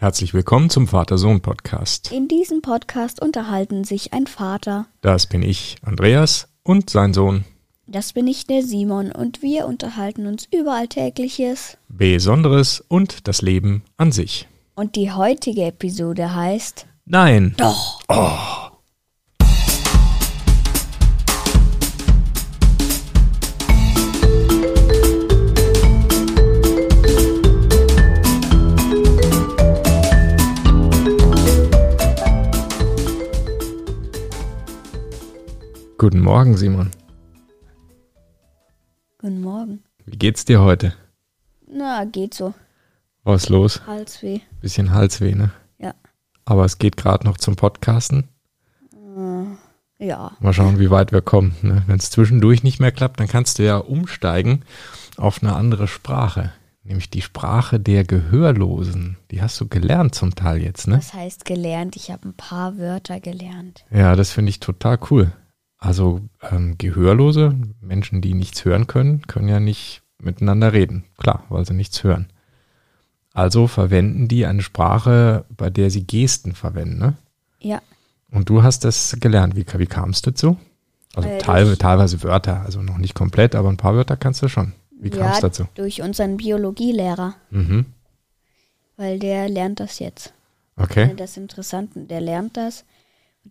Herzlich willkommen zum Vater-Sohn-Podcast. In diesem Podcast unterhalten sich ein Vater, Das bin ich, Andreas, und sein Sohn. das bin ich, der Simon, und wir unterhalten uns über Alltägliches. Besonderes und das Leben an sich. Und die heutige Episode heißt Nein. Doch. Guten Morgen, Simon. Guten Morgen. Wie geht's dir heute? Na, geht so. Was ist los? Halsweh. Bisschen Halsweh, ne? Ja. Aber es geht gerade noch zum Podcasten. Ja. Mal schauen, wie weit wir kommen. Ne? Wenn es zwischendurch nicht mehr klappt, dann kannst du ja umsteigen auf eine andere Sprache. Nämlich die Sprache der Gehörlosen. Die hast du gelernt zum Teil jetzt, ne? Das heißt gelernt. Ich habe ein paar Wörter gelernt. Ja, das finde ich total cool. Also ähm, Gehörlose, Menschen, die nichts hören können, können ja nicht miteinander reden. Klar, weil sie nichts hören. Also verwenden die eine Sprache, bei der sie Gesten verwenden. Ne? Ja. Und du hast das gelernt. Wie, wie kam es dazu? Also Äh, durch- teilweise Wörter, also noch nicht komplett, aber ein paar Wörter kannst du schon. Wie kam es ja, dazu? durch unseren Biologielehrer, Mhm. weil der lernt das jetzt. Okay. Das ist interessant. und Der lernt das.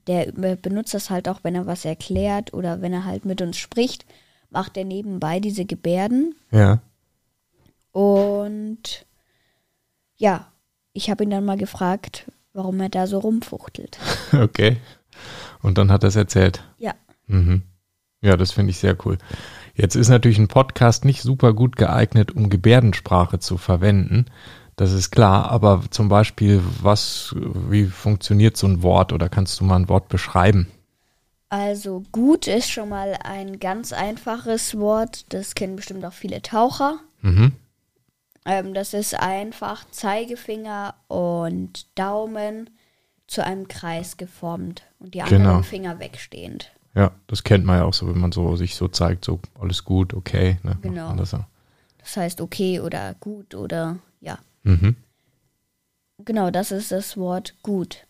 Der benutzt das halt auch, wenn er was erklärt oder wenn er halt mit uns spricht, macht er nebenbei diese Gebärden. Ja. Und ja, ich habe ihn dann mal gefragt, warum er da so rumfuchtelt. Okay. Und dann hat er es erzählt. Ja, Mhm. Ja, das finde ich sehr cool. Jetzt ist natürlich ein Podcast nicht super gut geeignet, um Gebärdensprache zu verwenden. Das ist klar, aber zum Beispiel, was, wie funktioniert so ein Wort oder kannst du mal ein Wort beschreiben? also gut ist schon mal ein ganz einfaches Wort. Das kennen bestimmt auch viele Taucher. Mhm. Ähm, das ist einfach Zeigefinger und Daumen zu einem Kreis geformt und die anderen Genau. Finger wegstehend. Ja, das kennt man ja auch so, wenn man so sich so zeigt, so alles gut, okay. Ne, Genau. Das heißt okay oder gut oder. Mhm. Genau, das ist das Wort gut.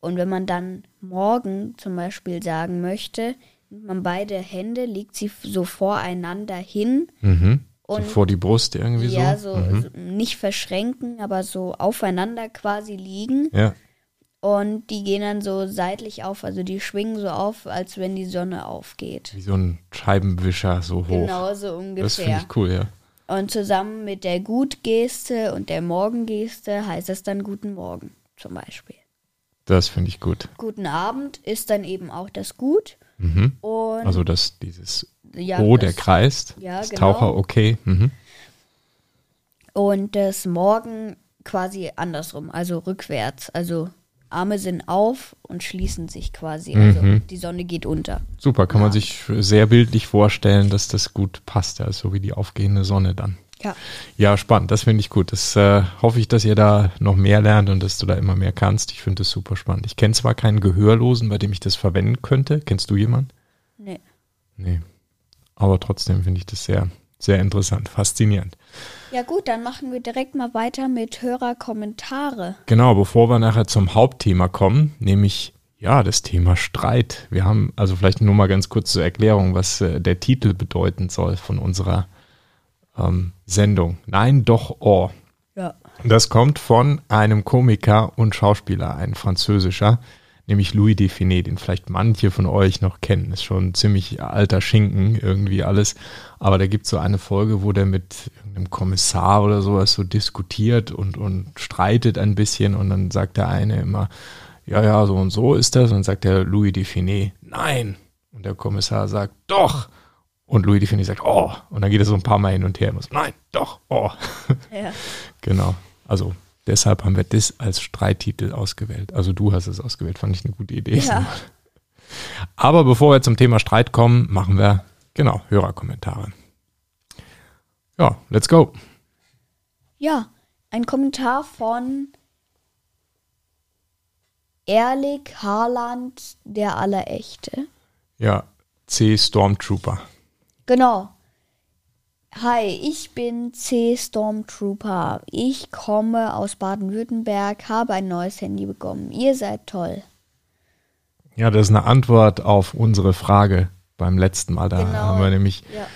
Und wenn man dann morgen zum Beispiel sagen möchte, nimmt man beide Hände, legt sie so voreinander hin. Mhm. So Und- vor die Brust irgendwie ja, so. so, Mhm. so nicht verschränken, aber so aufeinander quasi liegen. Ja, Und die gehen dann so seitlich auf, also die schwingen so auf, als wenn die Sonne aufgeht. wie so ein Scheibenwischer so hoch. Genau so das finde ungefähr. ich cool, ja. Und zusammen mit der Gut-Geste und der Morgen-Geste heißt es dann Guten Morgen zum Beispiel. Das finde ich gut. Guten Abend ist dann eben auch das Gut. Mhm. Und Also das, dieses ja, O, der das, kreist. Ja, das genau. Taucher, okay. Mhm. Und das Morgen quasi andersrum, also rückwärts. Also Arme sind auf und schließen sich quasi. Also Mhm. die Sonne geht unter. Super, kann man sich sehr bildlich vorstellen, dass das gut passt, ja, so wie die aufgehende Sonne dann. Ja. Ja, spannend, das finde ich gut. Das äh, hoffe ich, dass ihr da noch mehr lernt und dass du da immer mehr kannst. Ich finde das super spannend. Ich kenne zwar keinen Gehörlosen, bei dem ich das verwenden könnte. Kennst du jemanden? Nee. Nee. Aber trotzdem finde ich das sehr, sehr interessant, faszinierend. Ja gut, dann machen wir direkt mal weiter mit Hörerkommentare. Genau, bevor wir nachher zum Hauptthema kommen, nämlich ja, das Thema Streit. Wir haben also vielleicht nur mal ganz kurz zur Erklärung, was äh, der Titel bedeuten soll von unserer ähm, Sendung. Nein, doch, oh. Ja. Das kommt von einem Komiker und Schauspieler, ein französischer, nämlich Louis Define, den vielleicht manche von euch noch kennen. Ist schon ein ziemlich alter Schinken, irgendwie alles. Aber da gibt es so eine Folge, wo der mit einem Kommissar oder sowas so diskutiert und, und streitet ein bisschen und dann sagt der eine immer, ja, ja, so und so ist das. Und dann sagt der Louis Define, nein. Und der Kommissar sagt, doch. Und Louis Define sagt, oh. Und dann geht es so ein paar Mal hin und her. Immer so, nein, doch, oh. Ja. Genau. Also deshalb haben wir das als Streittitel ausgewählt. Also du hast es ausgewählt, fand ich eine gute Idee. Ja. Aber bevor wir zum Thema Streit kommen, machen wir genau Hörerkommentare. Ja, let's go. Ja, ein Kommentar von Erlich Harland, der Allerechte. Ja, C Stormtrooper. Genau. Hi, ich bin C Stormtrooper. Ich komme aus Baden-Württemberg, habe ein neues Handy bekommen. Ihr seid toll. Ja, das ist eine Antwort auf unsere Frage beim letzten Mal. Da Genau. haben wir nämlich Ja.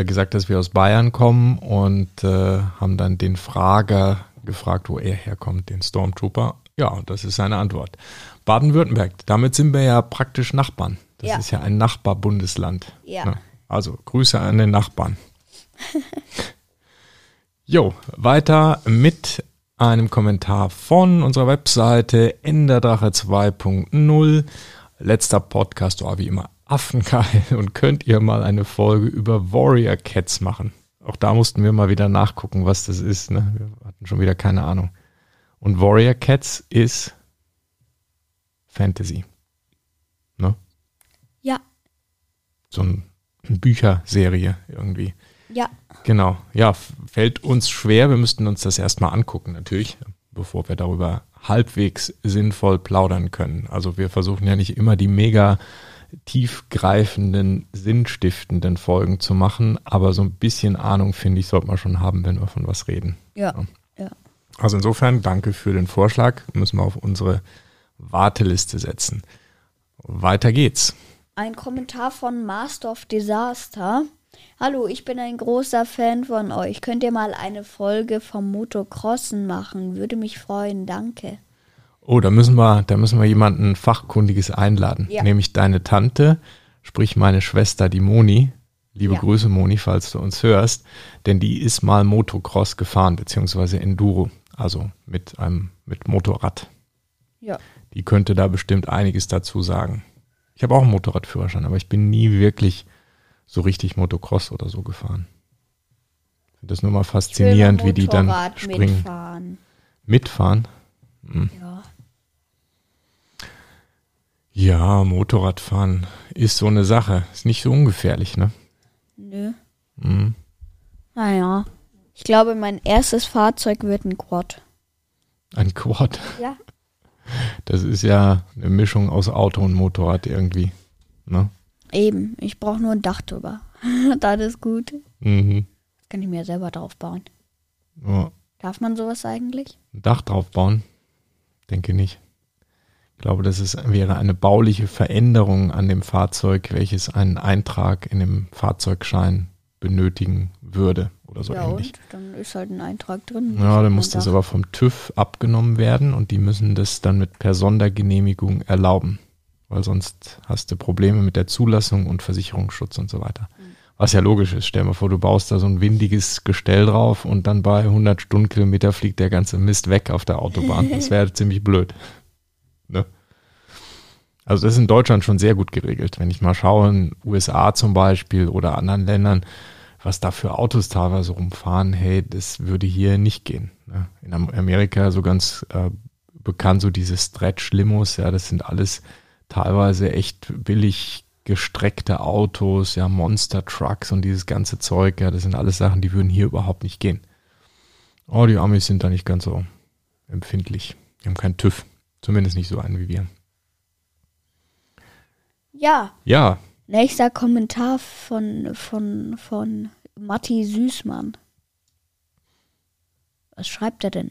äh, gesagt, dass wir aus Bayern kommen und äh, haben dann den Frager gefragt, wo er herkommt, den Stormtrooper. Ja, und das ist seine Antwort. Baden-Württemberg, damit sind wir ja praktisch Nachbarn. Das Ja. ist ja ein Nachbarbundesland. Ja. Ne? Also Grüße an den Nachbarn. Jo, weiter mit einem Kommentar von unserer Webseite Enderdrache 2.0. Letzter Podcast war wie immer affengeil und könnt ihr mal eine Folge über Warrior Cats machen. Auch da mussten wir mal wieder nachgucken, was das ist. Ne? Wir hatten schon wieder keine Ahnung. Und Warrior Cats ist Fantasy. Ne? Ja, So ein, eine Bücherserie irgendwie. Ja. Genau, ja, fällt uns schwer. Wir müssten uns das erstmal angucken, natürlich, bevor wir darüber halbwegs sinnvoll plaudern können. Also wir versuchen ja nicht immer die mega tiefgreifenden, sinnstiftenden Folgen zu machen, aber so ein bisschen Ahnung, finde ich, sollte man schon haben, wenn wir von was reden. Ja. ja. Also insofern danke für den Vorschlag. Müssen wir auf unsere Warteliste setzen. Weiter geht's. Ein Kommentar von Master of Disaster. Hallo, ich bin ein großer Fan von euch. Könnt ihr mal eine Folge vom Motocrossen machen? Würde mich freuen, danke. Oh, da müssen wir, da müssen wir jemanden Fachkundiges einladen. Ja. Nämlich deine Tante, sprich meine Schwester, die Moni. Liebe Ja. Grüße, Moni, falls du uns hörst. Denn die ist mal Motocross gefahren, beziehungsweise Enduro. Also mit einem, mit Motorrad. Ja. Die könnte da bestimmt einiges dazu sagen. Ich habe auch einen Motorradführerschein, aber ich bin nie wirklich so richtig Motocross oder so gefahren. Ich finde das nur mal faszinierend, wie die dann springen. Mitfahren. Mitfahren? Ja. Ja, Motorradfahren ist so eine Sache. Ist nicht so ungefährlich, ne? Nö. Mhm. Naja. Ich glaube, mein erstes Fahrzeug wird ein Quad. Ein Quad. Ja. Das ist ja eine Mischung aus Auto und Motorrad irgendwie. Ne? Eben. Ich brauche nur ein Dach drüber. das ist gut. Mhm. Das kann ich mir selber drauf bauen. Ja. Darf man sowas eigentlich? Ein Dach drauf bauen? Denke nicht. Ich glaube, das ist, wäre eine bauliche Veränderung an dem Fahrzeug, welches einen Eintrag in dem Fahrzeugschein benötigen würde oder so ja, ähnlich. dann ist halt ein Eintrag drin. Ja, dann muss das aber vom TÜV abgenommen werden und die müssen das dann mit per Sondergenehmigung erlauben. Weil sonst hast du Probleme mit der Zulassung und Versicherungsschutz und so weiter. Was ja logisch ist. Stell dir mal vor, du baust da so ein windiges Gestell drauf und dann bei 100 Stundenkilometer fliegt der ganze Mist weg auf der Autobahn. Das wäre ziemlich blöd. Ne? Also das ist in Deutschland schon sehr gut geregelt. Wenn ich mal schaue, in USA zum Beispiel oder anderen Ländern, was da für Autos teilweise rumfahren, hey, das würde hier nicht gehen. Ne? In Am- Amerika so ganz äh, bekannt, so diese Stretch-Limos, ja, das sind alles teilweise echt billig gestreckte Autos, ja, Monster-Trucks und dieses ganze Zeug, ja, das sind alles Sachen, die würden hier überhaupt nicht gehen. Oh, die Amis sind da nicht ganz so empfindlich. Die haben keinen TÜV. Zumindest nicht so einen wie wir. Ja, Ja, nächster Kommentar von, von, von Matti Süßmann. Was schreibt er denn?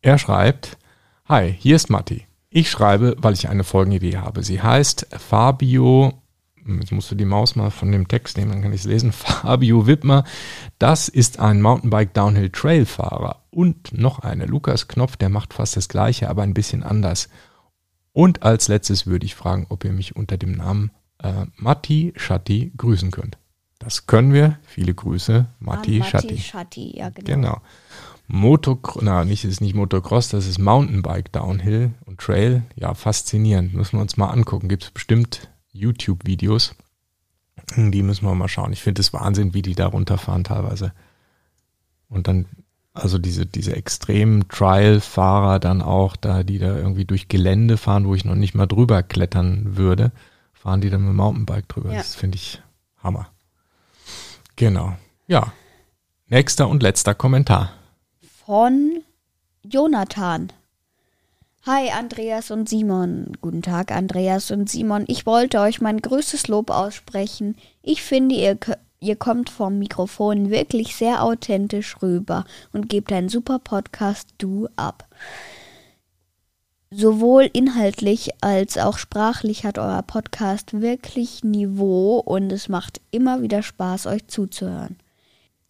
Er schreibt, Hi, hier ist Matti. Ich schreibe, weil ich eine Folgenidee habe. Sie heißt Fabio, hm, jetzt musst du die Maus mal von dem Text nehmen, dann kann ich es lesen. Fabio Wittmer, das ist ein Mountainbike Downhill Trail Fahrer. Und noch eine, Lukas Knopf, der macht fast das gleiche, aber ein bisschen anders. Und als letztes würde ich fragen, ob ihr mich unter dem Namen äh, Matti Schatti grüßen könnt. Das können wir. Viele Grüße, Matti Ah, Schatti. Schatti, ja genau. Genau. Motocross, na, nicht, ist nicht Motocross, das ist Mountainbike, Downhill und Trail. Ja, faszinierend. Müssen wir uns mal angucken. Gibt es bestimmt YouTube-Videos. Die müssen wir mal schauen. Ich finde es Wahnsinn, wie die da runterfahren teilweise. Und dann, also diese, diese extremen Trial-Fahrer dann auch, da, die da irgendwie durch Gelände fahren, wo ich noch nicht mal drüber klettern würde, fahren die dann mit dem Mountainbike drüber. Ja. Das finde ich Hammer. Genau. Ja. Nächster und letzter Kommentar. Von Jonathan. Hi Andreas und Simon. Guten Tag Andreas und Simon. Ich wollte euch mein größtes Lob aussprechen. Ich finde, ihr, ihr kommt vom Mikrofon wirklich sehr authentisch rüber und gebt einen super Podcast Du ab. Sowohl inhaltlich als auch sprachlich hat euer Podcast wirklich Niveau und es macht immer wieder Spaß, euch zuzuhören.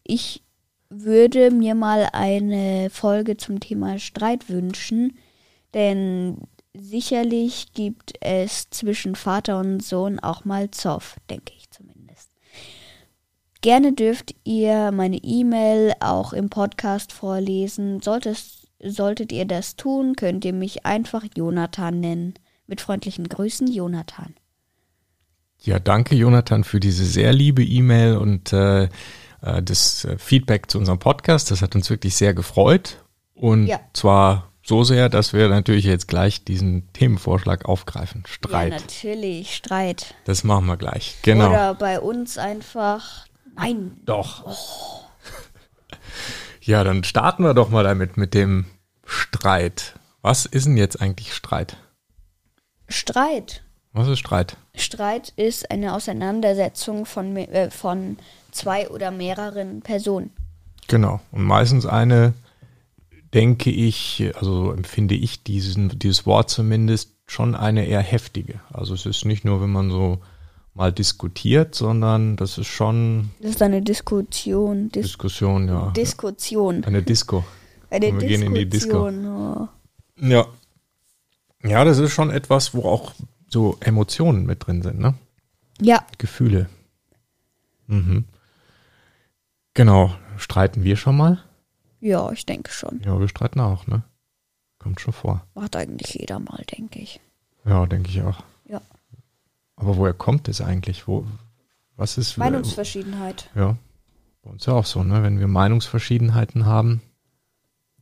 Ich würde mir mal eine Folge zum Thema Streit wünschen, denn sicherlich gibt es zwischen Vater und Sohn auch mal Zoff, denke ich zumindest. Gerne dürft ihr meine E-Mail auch im Podcast vorlesen. Solltest, solltet ihr das tun, könnt ihr mich einfach Jonathan nennen. Mit freundlichen Grüßen, Jonathan. Ja, danke Jonathan für diese sehr liebe E-Mail und äh, äh das äh, Feedback zu unserem Podcast. Das hat uns wirklich sehr gefreut. Und ja. zwar so sehr, dass wir natürlich jetzt gleich diesen Themenvorschlag aufgreifen. Streit. Ja, natürlich, Streit. Das machen wir gleich. Genau. Oder bei uns einfach nein. Doch. Oh. Ja, dann starten wir doch mal damit mit dem Streit. Was ist denn jetzt eigentlich Streit? Streit. Was ist Streit? Streit ist eine Auseinandersetzung von, äh, von zwei oder mehreren Personen. Genau. Und meistens eine denke ich, also empfinde ich diesen, dieses Wort zumindest schon eine eher heftige. Also es ist nicht nur, wenn man so mal diskutiert, sondern das ist schon. Das ist eine Diskussion. Dis Diskussion, ja. Diskussion. Eine Disco. Eine wir Diskussion. gehen in die Disco. Oh. Ja. Ja, das ist schon etwas, wo auch so Emotionen mit drin sind, ne? Ja. Gefühle. Mhm. Genau. Streiten wir schon mal? Ja, ich denke schon. Ja, wir streiten auch, ne? Kommt schon vor. Macht eigentlich jeder mal, denke ich. Ja, denke ich auch. Ja. Aber woher kommt es eigentlich? Wo, was ist. Meinungsverschiedenheit. Ja. Bei uns ja auch so, ne? Wenn wir Meinungsverschiedenheiten haben,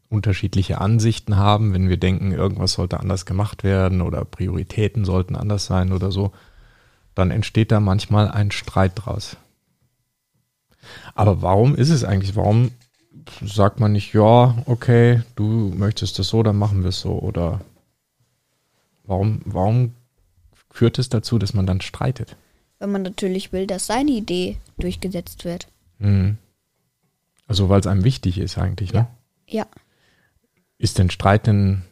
unterschiedliche Ansichten haben, wenn wir denken, irgendwas sollte anders gemacht werden oder Prioritäten sollten anders sein oder so, dann entsteht da manchmal ein Streit draus. Aber warum ist es eigentlich? Warum sagt man nicht, ja, okay, du möchtest das so, dann machen wir es so. Oder warum, warum führt es dazu, dass man dann streitet? Wenn man natürlich will, dass seine Idee durchgesetzt wird. Mhm. Also weil es einem wichtig ist eigentlich, ne? Ja. Ist denn Streiten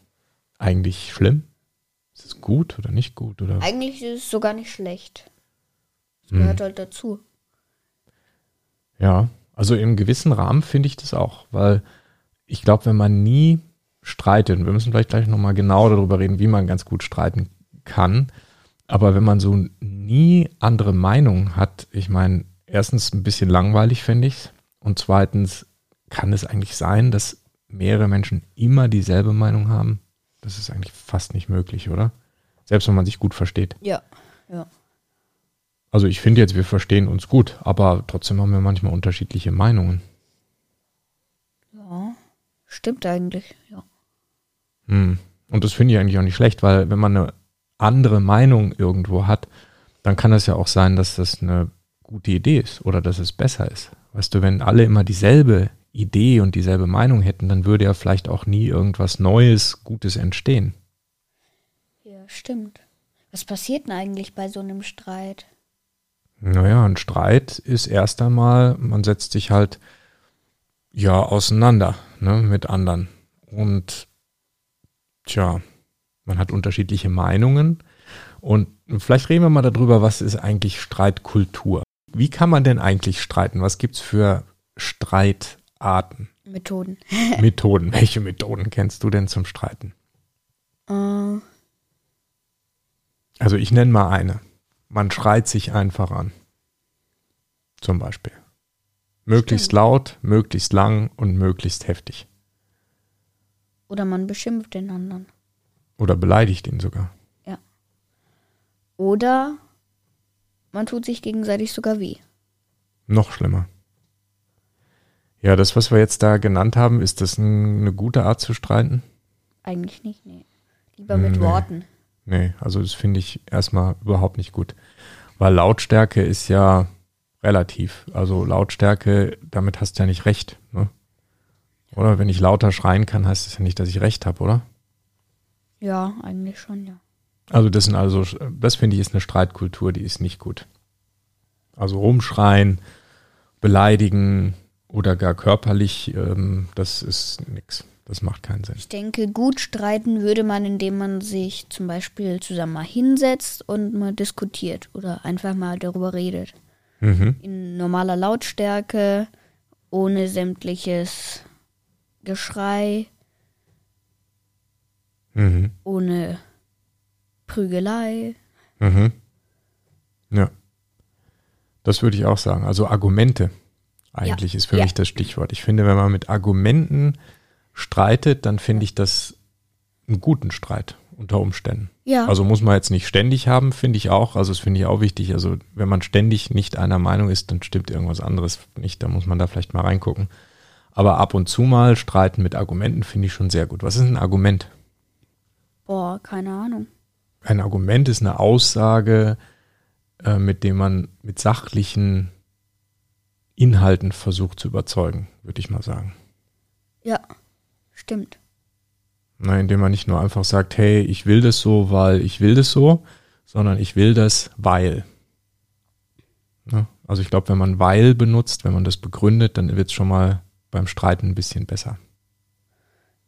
eigentlich schlimm? Ist es gut oder nicht gut? Oder? Eigentlich ist es sogar nicht schlecht. Es gehört hm. halt dazu. Ja, also im gewissen Rahmen finde ich das auch, weil ich glaube, wenn man nie streitet, und wir müssen vielleicht gleich nochmal genau darüber reden, wie man ganz gut streiten kann, aber wenn man so nie andere Meinungen hat, ich meine, erstens ein bisschen langweilig finde ich und zweitens kann es eigentlich sein, dass mehrere Menschen immer dieselbe Meinung haben. Das ist eigentlich fast nicht möglich, oder? Selbst wenn man sich gut versteht. Ja, ja. Also ich finde jetzt, wir verstehen uns gut, aber trotzdem haben wir manchmal unterschiedliche Meinungen. Ja, stimmt eigentlich, ja. Hm. Und das finde ich eigentlich auch nicht schlecht, weil wenn man eine andere Meinung irgendwo hat, dann kann es ja auch sein, dass das eine gute Idee ist oder dass es besser ist. Weißt du, wenn alle immer dieselbe Idee und dieselbe Meinung hätten, dann würde ja vielleicht auch nie irgendwas Neues, Gutes entstehen. Ja, stimmt. Was passiert denn eigentlich bei so einem Streit? Naja, ein Streit ist erst einmal, man setzt sich halt ja auseinander ne, mit anderen. Und tja, man hat unterschiedliche Meinungen. Und vielleicht reden wir mal darüber, was ist eigentlich Streitkultur? Wie kann man denn eigentlich streiten? Was gibt es für Streitarten? Methoden. Methoden. Welche Methoden kennst du denn zum Streiten? Uh. Also ich nenne mal eine. Man schreit sich einfach an. Zum Beispiel. Möglichst Stimmt. laut, möglichst lang und möglichst heftig. Oder man beschimpft den anderen. Oder beleidigt ihn sogar. Ja. Oder man tut sich gegenseitig sogar weh. Noch schlimmer. Ja, das, was wir jetzt da genannt haben, ist das eine gute Art zu streiten? Eigentlich nicht, nee. Lieber mit nee. Worten. Nee, also das finde ich erstmal überhaupt nicht gut. Weil Lautstärke ist ja relativ. Also Lautstärke, damit hast du ja nicht recht. Ne? Oder wenn ich lauter schreien kann, heißt das ja nicht, dass ich recht habe, oder? Ja, eigentlich schon, ja. Also das sind also, das finde ich ist eine Streitkultur, die ist nicht gut. Also rumschreien, beleidigen oder gar körperlich, ähm, das ist nix. Das macht keinen Sinn. Ich denke, gut streiten würde man, indem man sich zum Beispiel zusammen mal hinsetzt und mal diskutiert oder einfach mal darüber redet. Mhm. In normaler Lautstärke, ohne sämtliches Geschrei, Mhm. ohne Prügelei. Mhm. Ja. Das würde ich auch sagen. Also Argumente eigentlich Ja. ist für Ja. mich das Stichwort. Ich finde, wenn man mit Argumenten streitet, dann finde ich das einen guten Streit unter Umständen. Ja, Also muss man jetzt nicht ständig haben, finde ich auch. Also das finde ich auch wichtig. Also wenn man ständig nicht einer Meinung ist, dann stimmt irgendwas anderes nicht. Da muss man da vielleicht mal reingucken. Aber ab und zu mal streiten mit Argumenten finde ich schon sehr gut. Was ist ein Argument? Boah, keine Ahnung. Ein Argument ist eine Aussage, äh, mit dem man mit sachlichen Inhalten versucht zu überzeugen, würde ich mal sagen. Ja, stimmt. Na, indem man nicht nur einfach sagt, hey, ich will das so, weil ich will das so, sondern ich will das, weil. Ne? Also ich glaube, wenn man weil benutzt, wenn man das begründet, dann wird es schon mal beim Streiten ein bisschen besser.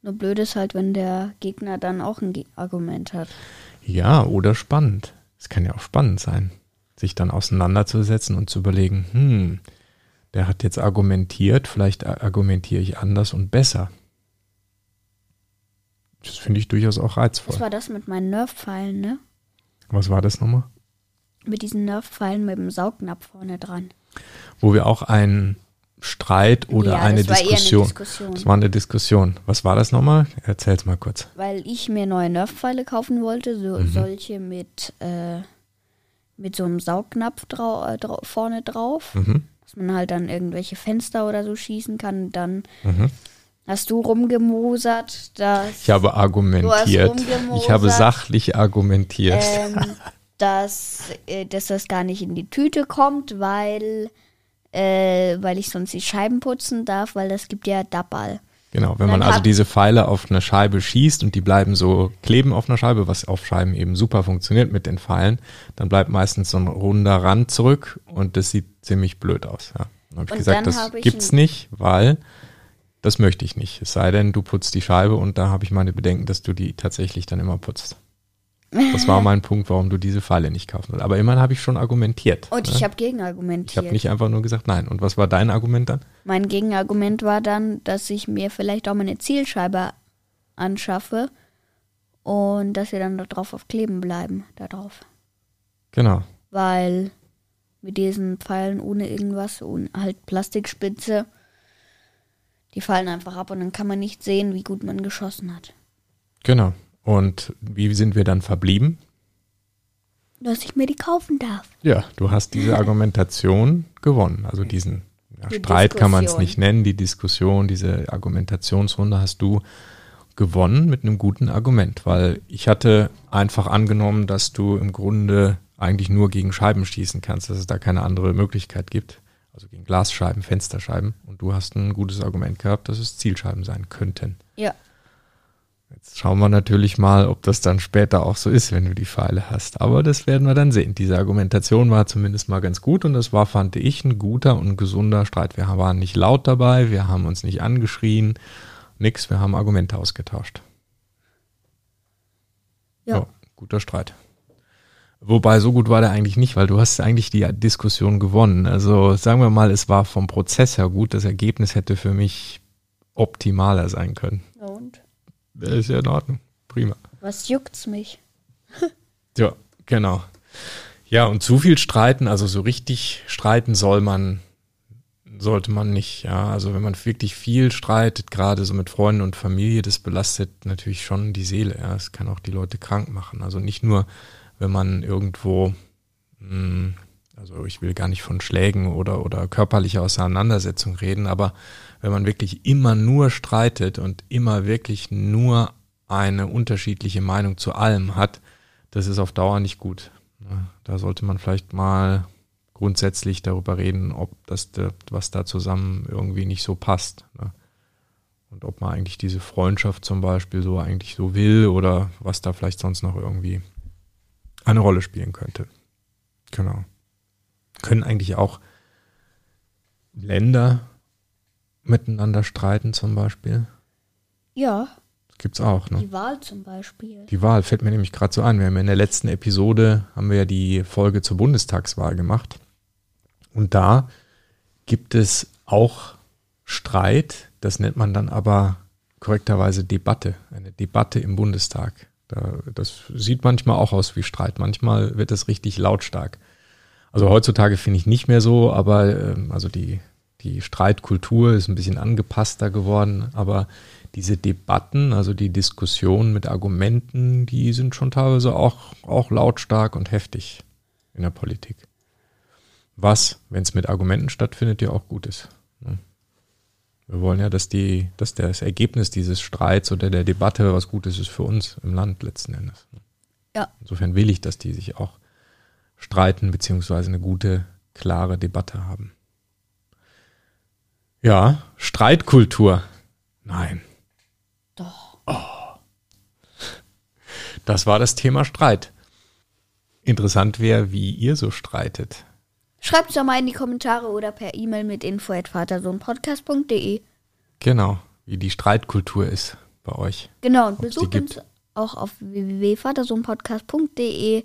Nur blöd ist halt, wenn der Gegner dann auch ein Ge Argument hat. Ja, oder spannend. Es kann ja auch spannend sein, sich dann auseinanderzusetzen und zu überlegen, hm, der hat jetzt argumentiert, vielleicht argumentiere ich anders und besser. Das finde ich durchaus auch Was reizvoll. war das mit meinen Nerf-Pfeilen, ne? Was war das nochmal? Mit diesen Nerf-Pfeilen mit dem Saugnapf vorne dran. Wo wir auch einen Streit oder ja, eine das Diskussion. eine Diskussion. Das war eine Diskussion. Was war das nochmal? Erzähl's mal kurz. weil ich mir neue Nerf-Pfeile kaufen wollte, so Mhm. solche mit, äh, mit so einem Saugnapf drau äh, vorne drauf, Mhm. dass man halt dann irgendwelche Fenster oder so schießen kann. Dann Mhm. hast du rumgemosert, dass, Ich habe argumentiert. Ich habe sachlich argumentiert. ähm, dass, äh, dass das gar nicht in die Tüte kommt, weil, äh, weil ich sonst die Scheiben putzen darf, weil das gibt ja Dabball. Genau, wenn man also diese Pfeile auf eine Scheibe schießt und die bleiben so kleben auf einer Scheibe, was auf Scheiben eben super funktioniert mit den Pfeilen, dann bleibt meistens so ein runder Rand zurück und das sieht ziemlich blöd aus. Ja. Dann habe ich gesagt, das gibt's nicht, weil das möchte ich nicht. Es sei denn, du putzt die Scheibe und da habe ich meine Bedenken, dass du die tatsächlich dann immer putzt. Das war mein Punkt, warum du diese Pfeile nicht kaufen sollst. Aber immerhin habe ich schon argumentiert. Und ne? ich habe ich gegenargumentiert. habe nicht einfach nur gesagt nein. Und was war dein Argument dann? Mein Gegenargument war dann, dass ich mir vielleicht auch mal eine Zielscheibe anschaffe und dass wir dann da drauf auf kleben bleiben, da drauf. Genau. Weil mit diesen Pfeilen ohne irgendwas und halt Plastikspitze, die fallen einfach ab und dann kann man nicht sehen, wie gut man geschossen hat. Genau. Und wie sind wir dann verblieben? Dass ich mir die kaufen darf. Ja, du hast diese Argumentation gewonnen. Also diesen ja, Die Streit kann man es Diskussion. nicht nennen, die Diskussion, diese Argumentationsrunde hast du gewonnen mit einem guten Argument, weil ich hatte einfach angenommen, dass du im Grunde eigentlich nur gegen Scheiben schießen kannst, dass es da keine andere Möglichkeit gibt. Also gegen Glasscheiben, Fensterscheiben. Und du hast ein gutes Argument gehabt, dass es Zielscheiben sein könnten. Ja. Jetzt schauen wir natürlich mal, ob das dann später auch so ist, wenn du die Pfeile hast. Aber das werden wir dann sehen. Diese Argumentation war zumindest mal ganz gut und das war, fand ich, ein guter und gesunder Streit. Wir waren nicht laut dabei, wir haben uns nicht angeschrien, nix, wir haben Argumente ausgetauscht. Ja. guter Streit. Wobei, so gut war der eigentlich nicht, weil du hast eigentlich die Diskussion gewonnen. Also sagen wir mal, es war vom Prozess her gut. Das Ergebnis hätte für mich optimaler sein können. Und? Das ist ja in Ordnung. Prima. Was juckt's mich? Ja, genau. Ja, und zu viel streiten, also so richtig streiten soll man, sollte man nicht. Ja, also wenn man wirklich viel streitet, gerade so mit Freunden und Familie, das belastet natürlich schon die Seele. Ja, es kann auch die Leute krank machen. Also nicht nur, wenn man irgendwo, mh, also ich will gar nicht von Schlägen oder, oder körperlicher Auseinandersetzung reden, aber wenn man wirklich immer nur streitet und immer wirklich nur eine unterschiedliche Meinung zu allem hat, das ist auf Dauer nicht gut. Da sollte man vielleicht mal grundsätzlich darüber reden, ob das, da- was da zusammen irgendwie nicht so passt. Ne? Und ob man eigentlich diese Freundschaft zum Beispiel so eigentlich so will oder was da vielleicht sonst noch irgendwie eine Rolle spielen könnte. Genau. Können eigentlich auch Länder miteinander streiten zum Beispiel. Ja, Das gibt's auch, ne? die Wahl zum Beispiel. Die Wahl fällt mir nämlich gerade so ein. Wir haben ja in der letzten Episode haben wir ja die Folge zur Bundestagswahl gemacht. Und da gibt es auch Streit. Das nennt man dann aber korrekterweise Debatte. Eine Debatte im Bundestag. Da, das sieht manchmal auch aus wie Streit. Manchmal wird es richtig lautstark. Also heutzutage finde ich nicht mehr so, aber ähm, also die, die Streitkultur ist ein bisschen angepasster geworden. Aber diese Debatten, also die Diskussionen mit Argumenten, die sind schon teilweise auch, auch lautstark und heftig in der Politik. Was, wenn es mit Argumenten stattfindet, ja auch gut ist. ne? Wir wollen ja, dass die, dass das Ergebnis dieses Streits oder der Debatte was Gutes ist für uns im Land letzten Endes. ne? Ja. Insofern will ich, dass die sich auch streiten, beziehungsweise eine gute, klare Debatte haben. Ja, Streitkultur. Nein. Doch. Das war das Thema Streit. Interessant wäre, wie ihr so streitet. Schreibt es doch mal in die Kommentare oder per E-Mail mit info@vatersohnpodcast.de. Genau, wie die Streitkultur ist bei euch. Genau, und besucht uns auch auf www.vatersohnpodcast.de.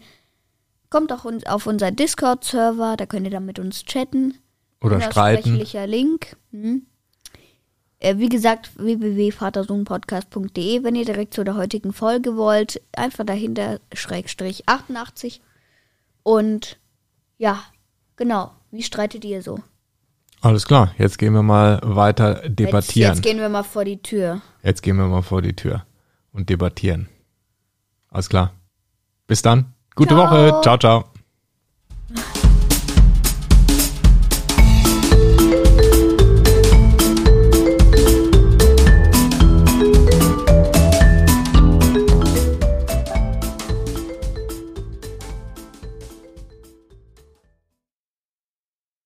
Kommt auch uns auf unser Discord-Server, da könnt ihr dann mit uns chatten. Oder streiten. Link. Hm. Äh, wie gesagt, www.vatersohnpodcast.de, wenn ihr direkt zu der heutigen Folge wollt. Einfach dahinter Schrägstrich 88. Und ja, genau. Wie streitet ihr so? Alles klar, jetzt gehen wir mal weiter Jetzt, debattieren. jetzt gehen wir mal vor die Tür. Jetzt gehen wir mal vor die Tür und debattieren. Alles klar. Bis dann. Gute Ciao. Woche. Ciao, ciao.